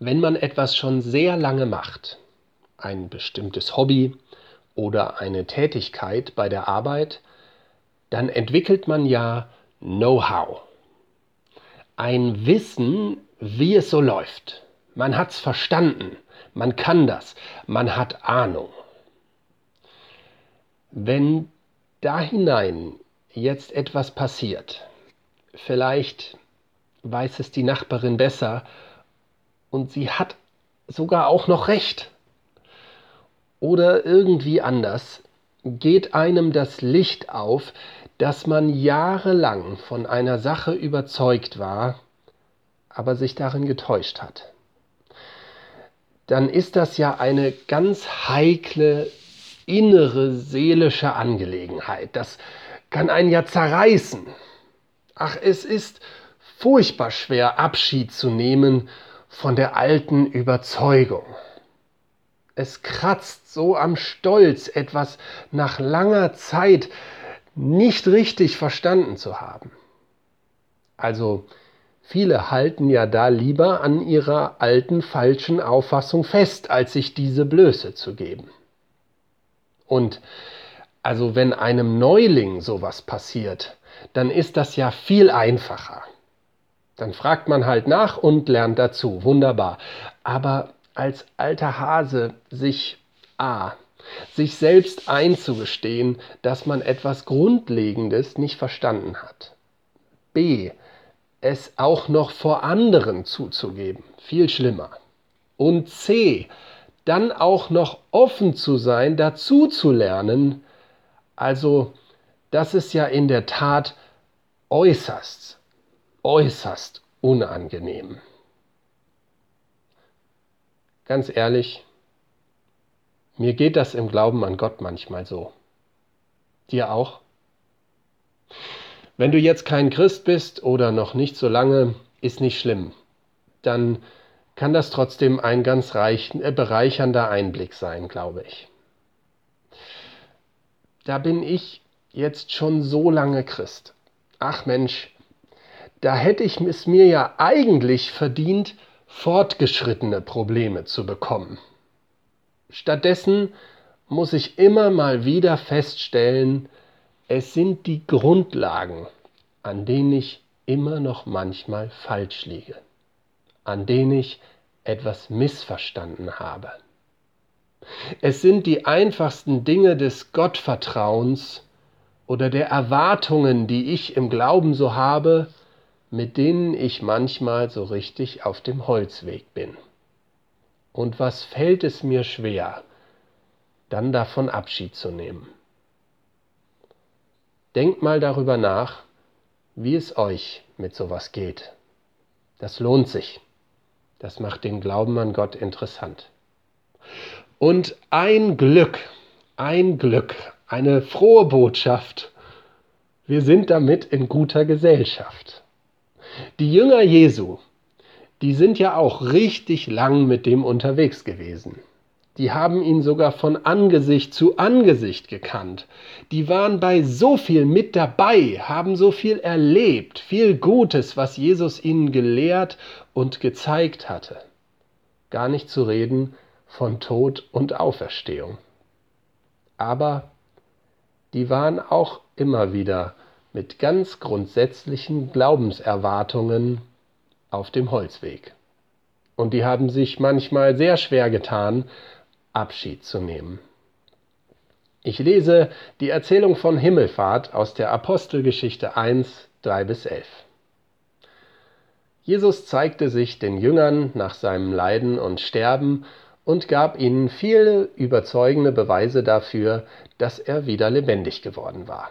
Wenn man etwas schon sehr lange macht, ein bestimmtes Hobby oder eine Tätigkeit bei der Arbeit, dann entwickelt man ja Know-how. Ein Wissen, wie es so läuft. Man hat es verstanden, man kann das, man hat Ahnung. Wenn da hinein jetzt etwas passiert, vielleicht weiß es die Nachbarin besser und sie hat sogar auch noch recht. Oder irgendwie anders geht einem das Licht auf, dass man jahrelang von einer Sache überzeugt war, aber sich darin getäuscht hat. Dann ist das ja eine ganz heikle innere seelische Angelegenheit. Das kann einen ja zerreißen. Ach, es ist furchtbar schwer, Abschied zu nehmen von der alten Überzeugung. Es kratzt so am Stolz, etwas nach langer Zeit nicht richtig verstanden zu haben. Also viele halten ja da lieber an ihrer alten falschen Auffassung fest, als sich diese Blöße zu geben. Und also wenn einem Neuling sowas passiert, dann ist das ja viel einfacher. Dann fragt man halt nach und lernt dazu. Wunderbar. Aber als alter Hase sich A. sich selbst einzugestehen, dass man etwas Grundlegendes nicht verstanden hat. B. es auch noch vor anderen zuzugeben. Viel schlimmer. Und C. dann auch noch offen zu sein, dazu zu lernen. Also, das ist ja in der Tat äußerst äußerst unangenehm. Ganz ehrlich, mir geht das im Glauben an Gott manchmal so. Dir auch? Wenn du jetzt kein Christ bist oder noch nicht so lange, ist nicht schlimm. Dann kann das trotzdem ein ganz reich, äh, bereichernder Einblick sein, glaube ich. Da bin ich jetzt schon so lange Christ. Ach Mensch, da hätte ich es mir ja eigentlich verdient, fortgeschrittene Probleme zu bekommen. Stattdessen muss ich immer mal wieder feststellen, es sind die Grundlagen, an denen ich immer noch manchmal falsch liege, an denen ich etwas missverstanden habe. Es sind die einfachsten Dinge des Gottvertrauens oder der Erwartungen, die ich im Glauben so habe, mit denen ich manchmal so richtig auf dem Holzweg bin. Und was fällt es mir schwer, dann davon Abschied zu nehmen. Denkt mal darüber nach, wie es euch mit sowas geht. Das lohnt sich. Das macht den Glauben an Gott interessant. Und ein Glück, ein Glück, eine frohe Botschaft. Wir sind damit in guter Gesellschaft. Die Jünger Jesu, die sind ja auch richtig lang mit dem unterwegs gewesen. Die haben ihn sogar von Angesicht zu Angesicht gekannt. Die waren bei so viel mit dabei, haben so viel erlebt, viel Gutes, was Jesus ihnen gelehrt und gezeigt hatte. Gar nicht zu reden von Tod und Auferstehung. Aber die waren auch immer wieder mit ganz grundsätzlichen Glaubenserwartungen auf dem Holzweg. Und die haben sich manchmal sehr schwer getan, Abschied zu nehmen. Ich lese die Erzählung von Himmelfahrt aus der Apostelgeschichte 1, 3 bis 11. Jesus zeigte sich den Jüngern nach seinem Leiden und Sterben und gab ihnen viele überzeugende Beweise dafür, dass er wieder lebendig geworden war.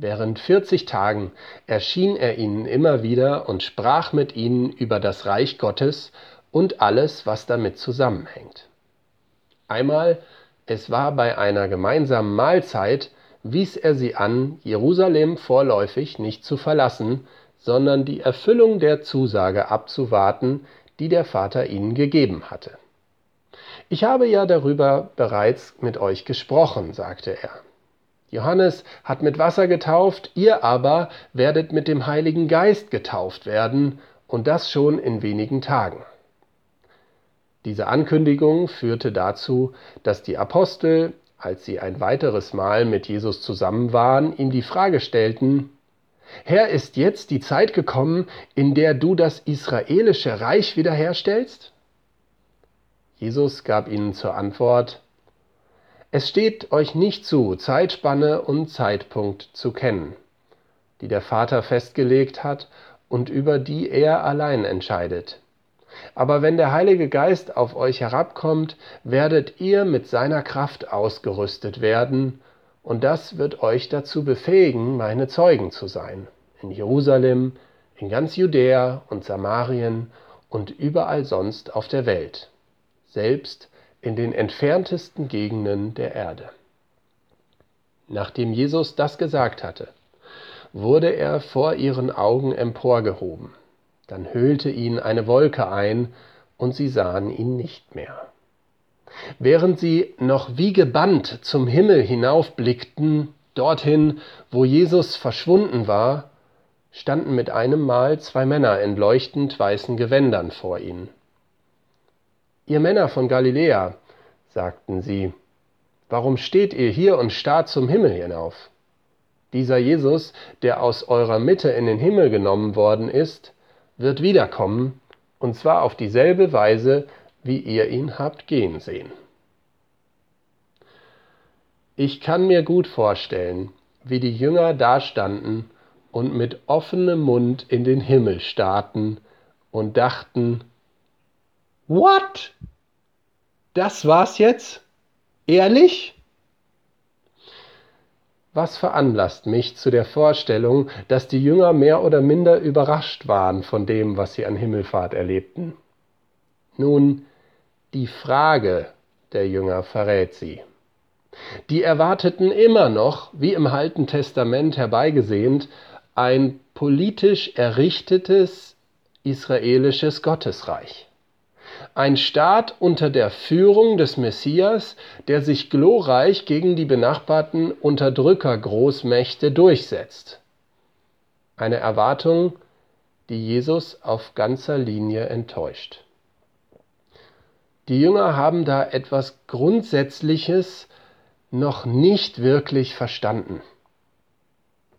Während 40 Tagen erschien er ihnen immer wieder und sprach mit ihnen über das Reich Gottes und alles, was damit zusammenhängt. Einmal, es war bei einer gemeinsamen Mahlzeit, wies er sie an, Jerusalem vorläufig nicht zu verlassen, sondern die Erfüllung der Zusage abzuwarten, die der Vater ihnen gegeben hatte. Ich habe ja darüber bereits mit euch gesprochen, sagte er. Johannes hat mit Wasser getauft, ihr aber werdet mit dem Heiligen Geist getauft werden, und das schon in wenigen Tagen. Diese Ankündigung führte dazu, dass die Apostel, als sie ein weiteres Mal mit Jesus zusammen waren, ihm die Frage stellten, Herr, ist jetzt die Zeit gekommen, in der du das israelische Reich wiederherstellst? Jesus gab ihnen zur Antwort, Es steht euch nicht zu, Zeitspanne und Zeitpunkt zu kennen, die der Vater festgelegt hat und über die er allein entscheidet. Aber wenn der Heilige Geist auf euch herabkommt, werdet ihr mit seiner Kraft ausgerüstet werden, und das wird euch dazu befähigen, meine Zeugen zu sein, in Jerusalem, in ganz Judäa und Samarien und überall sonst auf der Welt selbst in den entferntesten Gegenden der Erde. Nachdem Jesus das gesagt hatte, wurde er vor ihren Augen emporgehoben. Dann hüllte ihn eine Wolke ein, und sie sahen ihn nicht mehr. Während sie noch wie gebannt zum Himmel hinaufblickten, dorthin, wo Jesus verschwunden war, standen mit einem Mal zwei Männer in leuchtend weißen Gewändern vor ihnen. Ihr Männer von Galiläa, sagten sie, warum steht ihr hier und starrt zum Himmel hinauf? Dieser Jesus, der aus eurer Mitte in den Himmel genommen worden ist, wird wiederkommen, und zwar auf dieselbe Weise, wie ihr ihn habt gehen sehen. Ich kann mir gut vorstellen, wie die Jünger dastanden und mit offenem Mund in den Himmel starrten und dachten, What? Das war's jetzt? Ehrlich? Was veranlasst mich zu der Vorstellung, dass die Jünger mehr oder minder überrascht waren von dem, was sie an Himmelfahrt erlebten? Nun, die Frage der Jünger verrät sie. Die erwarteten immer noch, wie im Alten Testament herbeigesehnt, ein politisch errichtetes israelisches Gottesreich ein Staat unter der Führung des Messias, der sich glorreich gegen die benachbarten Unterdrückergroßmächte durchsetzt. Eine Erwartung, die Jesus auf ganzer Linie enttäuscht. Die Jünger haben da etwas Grundsätzliches noch nicht wirklich verstanden.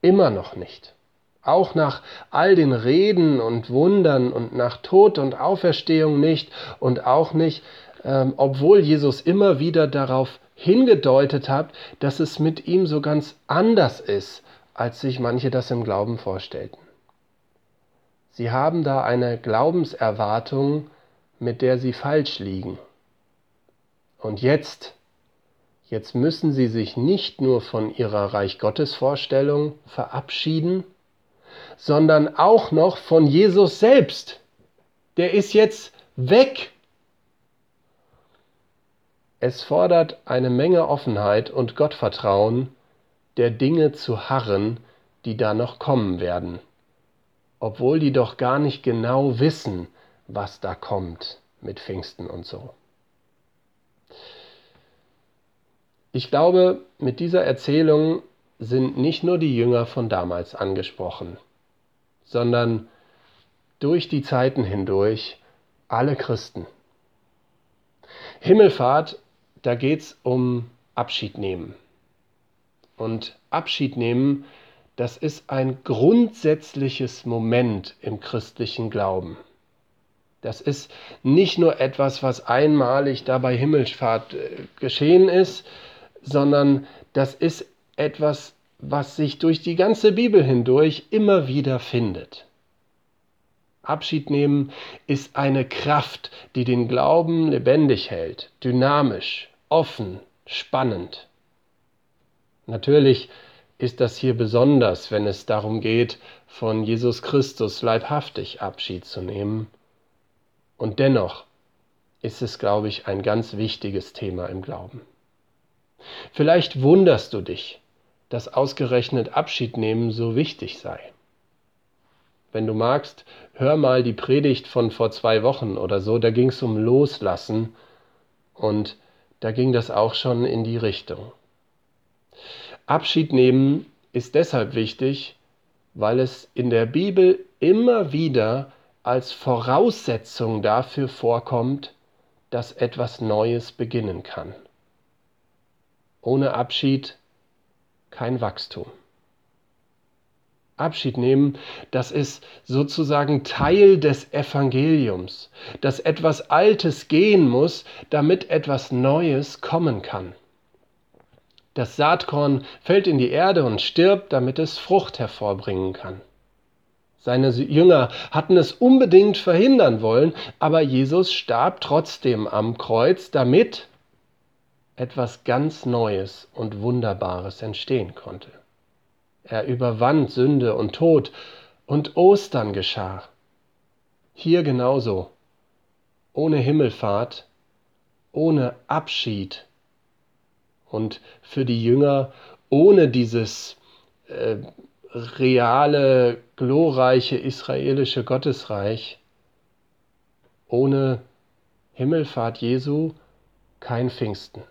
Immer noch nicht auch nach all den Reden und Wundern und nach Tod und Auferstehung nicht und auch nicht, ähm, obwohl Jesus immer wieder darauf hingedeutet hat, dass es mit ihm so ganz anders ist, als sich manche das im Glauben vorstellten. Sie haben da eine Glaubenserwartung, mit der sie falsch liegen. Und jetzt, jetzt müssen sie sich nicht nur von ihrer Reich Gottes Vorstellung verabschieden, sondern auch noch von Jesus selbst. Der ist jetzt weg. Es fordert eine Menge Offenheit und Gottvertrauen, der Dinge zu harren, die da noch kommen werden, obwohl die doch gar nicht genau wissen, was da kommt mit Pfingsten und so. Ich glaube, mit dieser Erzählung sind nicht nur die Jünger von damals angesprochen sondern durch die Zeiten hindurch alle Christen. Himmelfahrt, da geht es um Abschied nehmen. Und Abschied nehmen, das ist ein grundsätzliches Moment im christlichen Glauben. Das ist nicht nur etwas, was einmalig da bei Himmelfahrt äh, geschehen ist, sondern das ist etwas, was sich durch die ganze Bibel hindurch immer wieder findet. Abschied nehmen ist eine Kraft, die den Glauben lebendig hält, dynamisch, offen, spannend. Natürlich ist das hier besonders, wenn es darum geht, von Jesus Christus leibhaftig Abschied zu nehmen. Und dennoch ist es, glaube ich, ein ganz wichtiges Thema im Glauben. Vielleicht wunderst du dich, dass ausgerechnet Abschied nehmen so wichtig sei. Wenn du magst, hör mal die Predigt von vor zwei Wochen oder so, da ging es um Loslassen und da ging das auch schon in die Richtung. Abschied nehmen ist deshalb wichtig, weil es in der Bibel immer wieder als Voraussetzung dafür vorkommt, dass etwas Neues beginnen kann. Ohne Abschied kein Wachstum. Abschied nehmen, das ist sozusagen Teil des Evangeliums, dass etwas Altes gehen muss, damit etwas Neues kommen kann. Das Saatkorn fällt in die Erde und stirbt, damit es Frucht hervorbringen kann. Seine Jünger hatten es unbedingt verhindern wollen, aber Jesus starb trotzdem am Kreuz, damit etwas ganz Neues und Wunderbares entstehen konnte. Er überwand Sünde und Tod und Ostern geschah. Hier genauso. Ohne Himmelfahrt, ohne Abschied und für die Jünger ohne dieses äh, reale, glorreiche israelische Gottesreich, ohne Himmelfahrt Jesu kein Pfingsten.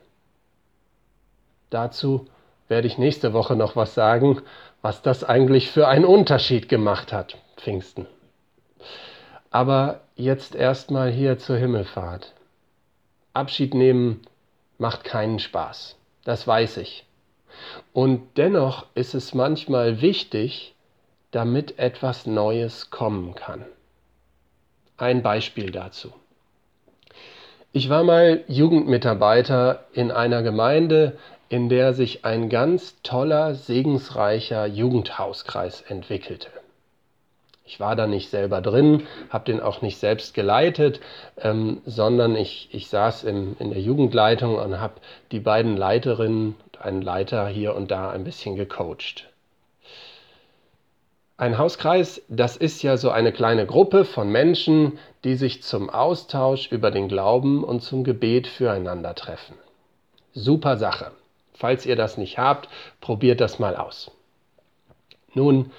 Dazu werde ich nächste Woche noch was sagen, was das eigentlich für einen Unterschied gemacht hat, Pfingsten. Aber jetzt erstmal hier zur Himmelfahrt. Abschied nehmen macht keinen Spaß, das weiß ich. Und dennoch ist es manchmal wichtig, damit etwas Neues kommen kann. Ein Beispiel dazu. Ich war mal Jugendmitarbeiter in einer Gemeinde, in der sich ein ganz toller, segensreicher Jugendhauskreis entwickelte. Ich war da nicht selber drin, habe den auch nicht selbst geleitet, ähm, sondern ich, ich saß im, in der Jugendleitung und habe die beiden Leiterinnen und einen Leiter hier und da ein bisschen gecoacht. Ein Hauskreis, das ist ja so eine kleine Gruppe von Menschen, die sich zum Austausch über den Glauben und zum Gebet füreinander treffen. Super Sache. Falls ihr das nicht habt, probiert das mal aus. Nun,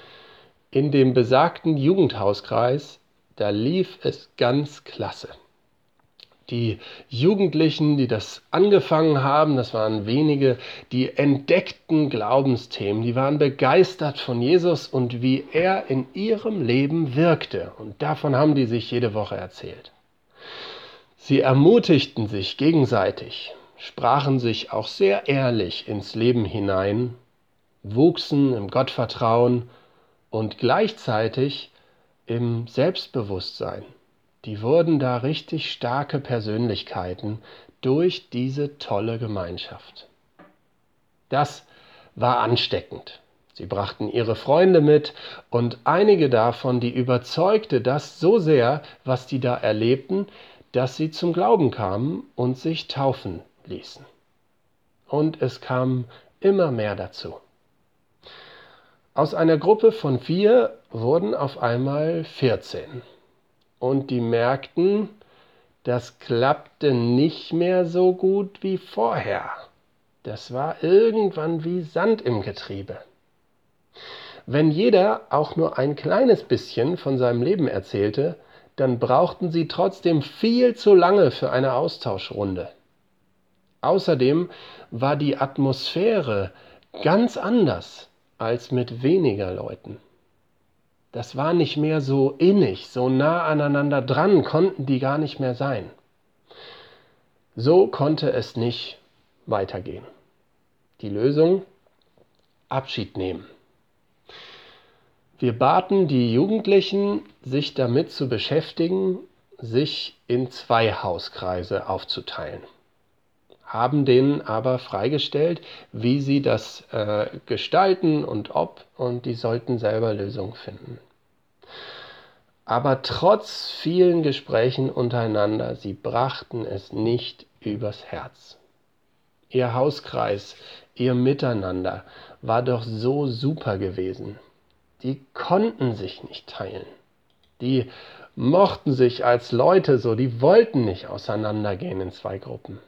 in dem besagten Jugendhauskreis, da lief es ganz klasse. Die Jugendlichen, die das angefangen haben, das waren wenige, die entdeckten Glaubensthemen, die waren begeistert von Jesus und wie er in ihrem Leben wirkte. Und davon haben die sich jede Woche erzählt. Sie ermutigten sich gegenseitig sprachen sich auch sehr ehrlich ins Leben hinein, wuchsen im Gottvertrauen und gleichzeitig im Selbstbewusstsein. Die wurden da richtig starke Persönlichkeiten durch diese tolle Gemeinschaft. Das war ansteckend. Sie brachten ihre Freunde mit und einige davon, die überzeugte das so sehr, was die da erlebten, dass sie zum Glauben kamen und sich taufen ließen. Und es kam immer mehr dazu. Aus einer Gruppe von vier wurden auf einmal 14. Und die merkten, das klappte nicht mehr so gut wie vorher. Das war irgendwann wie Sand im Getriebe. Wenn jeder auch nur ein kleines bisschen von seinem Leben erzählte, dann brauchten sie trotzdem viel zu lange für eine Austauschrunde. Außerdem war die Atmosphäre ganz anders als mit weniger Leuten. Das war nicht mehr so innig, so nah aneinander dran konnten die gar nicht mehr sein. So konnte es nicht weitergehen. Die Lösung? Abschied nehmen. Wir baten die Jugendlichen, sich damit zu beschäftigen, sich in zwei Hauskreise aufzuteilen haben denen aber freigestellt, wie sie das äh, gestalten und ob, und die sollten selber Lösungen finden. Aber trotz vielen Gesprächen untereinander, sie brachten es nicht übers Herz. Ihr Hauskreis, ihr Miteinander war doch so super gewesen. Die konnten sich nicht teilen. Die mochten sich als Leute so, die wollten nicht auseinandergehen in zwei Gruppen.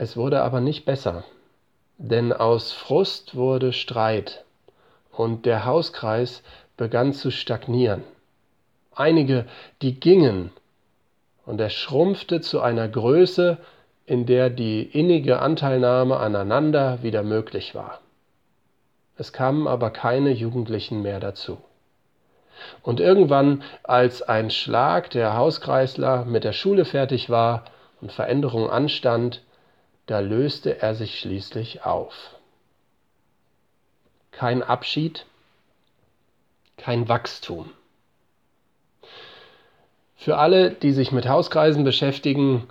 Es wurde aber nicht besser, denn aus Frust wurde Streit und der Hauskreis begann zu stagnieren. Einige, die gingen, und er schrumpfte zu einer Größe, in der die innige Anteilnahme aneinander wieder möglich war. Es kamen aber keine Jugendlichen mehr dazu. Und irgendwann, als ein Schlag der Hauskreisler mit der Schule fertig war und Veränderung anstand, da löste er sich schließlich auf. Kein Abschied, kein Wachstum. Für alle, die sich mit Hauskreisen beschäftigen,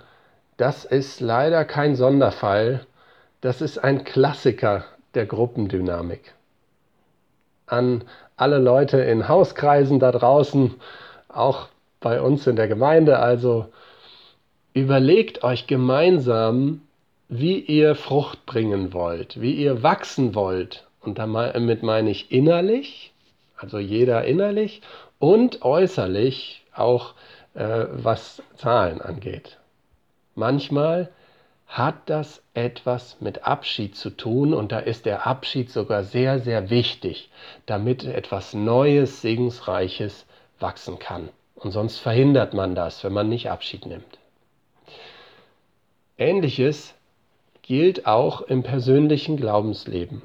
das ist leider kein Sonderfall, das ist ein Klassiker der Gruppendynamik. An alle Leute in Hauskreisen da draußen, auch bei uns in der Gemeinde, also überlegt euch gemeinsam, wie ihr Frucht bringen wollt, wie ihr wachsen wollt. Und damit meine ich innerlich, also jeder innerlich und äußerlich auch äh, was Zahlen angeht. Manchmal hat das etwas mit Abschied zu tun und da ist der Abschied sogar sehr, sehr wichtig, damit etwas Neues, Segensreiches wachsen kann. Und sonst verhindert man das, wenn man nicht Abschied nimmt. Ähnliches gilt auch im persönlichen Glaubensleben.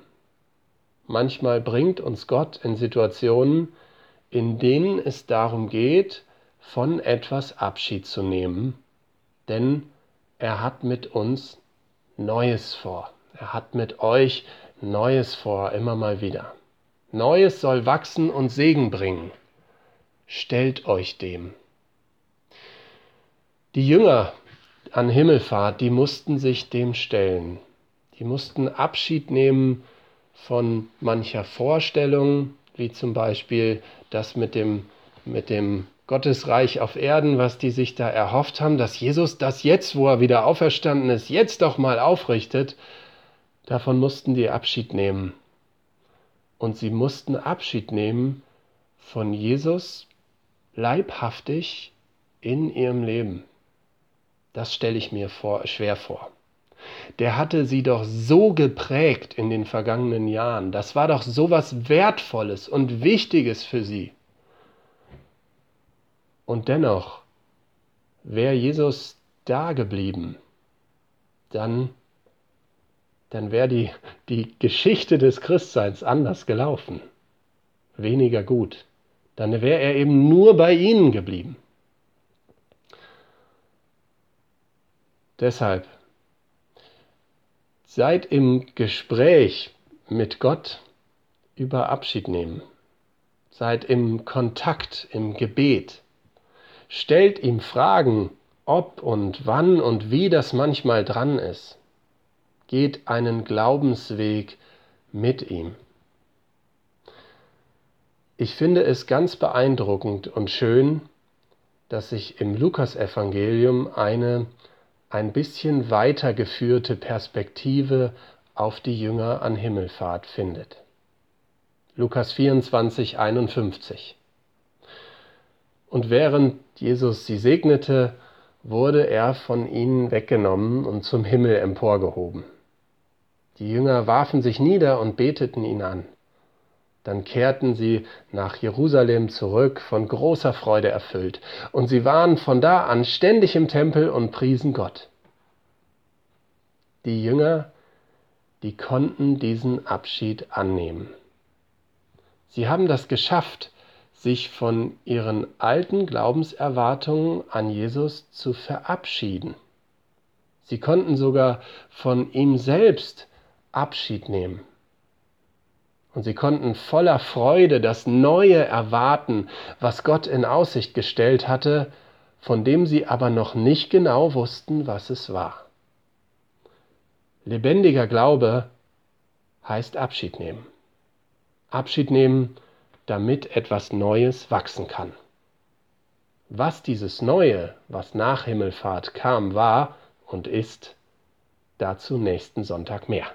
Manchmal bringt uns Gott in Situationen, in denen es darum geht, von etwas Abschied zu nehmen, denn er hat mit uns Neues vor. Er hat mit euch Neues vor, immer mal wieder. Neues soll wachsen und Segen bringen. Stellt euch dem. Die Jünger an Himmelfahrt, die mussten sich dem stellen. Die mussten Abschied nehmen von mancher Vorstellung, wie zum Beispiel das mit dem, mit dem Gottesreich auf Erden, was die sich da erhofft haben, dass Jesus das jetzt, wo er wieder auferstanden ist, jetzt doch mal aufrichtet, davon mussten die Abschied nehmen. Und sie mussten Abschied nehmen von Jesus leibhaftig in ihrem Leben. Das stelle ich mir vor, schwer vor. Der hatte sie doch so geprägt in den vergangenen Jahren. Das war doch so was Wertvolles und Wichtiges für sie. Und dennoch, wäre Jesus da geblieben, dann, dann wäre die, die Geschichte des Christseins anders gelaufen, weniger gut. Dann wäre er eben nur bei ihnen geblieben. Deshalb seid im Gespräch mit Gott über Abschied nehmen. Seid im Kontakt, im Gebet. Stellt ihm Fragen, ob und wann und wie das manchmal dran ist. Geht einen Glaubensweg mit ihm. Ich finde es ganz beeindruckend und schön, dass sich im Lukasevangelium eine ein bisschen weitergeführte Perspektive auf die Jünger an Himmelfahrt findet. Lukas 24, 51. Und während Jesus sie segnete, wurde er von ihnen weggenommen und zum Himmel emporgehoben. Die Jünger warfen sich nieder und beteten ihn an. Dann kehrten sie nach Jerusalem zurück, von großer Freude erfüllt, und sie waren von da an ständig im Tempel und priesen Gott. Die Jünger, die konnten diesen Abschied annehmen. Sie haben das geschafft, sich von ihren alten Glaubenserwartungen an Jesus zu verabschieden. Sie konnten sogar von ihm selbst Abschied nehmen. Und sie konnten voller Freude das Neue erwarten, was Gott in Aussicht gestellt hatte, von dem sie aber noch nicht genau wussten, was es war. Lebendiger Glaube heißt Abschied nehmen. Abschied nehmen damit etwas Neues wachsen kann. Was dieses Neue, was nach Himmelfahrt kam, war und ist, dazu nächsten Sonntag mehr.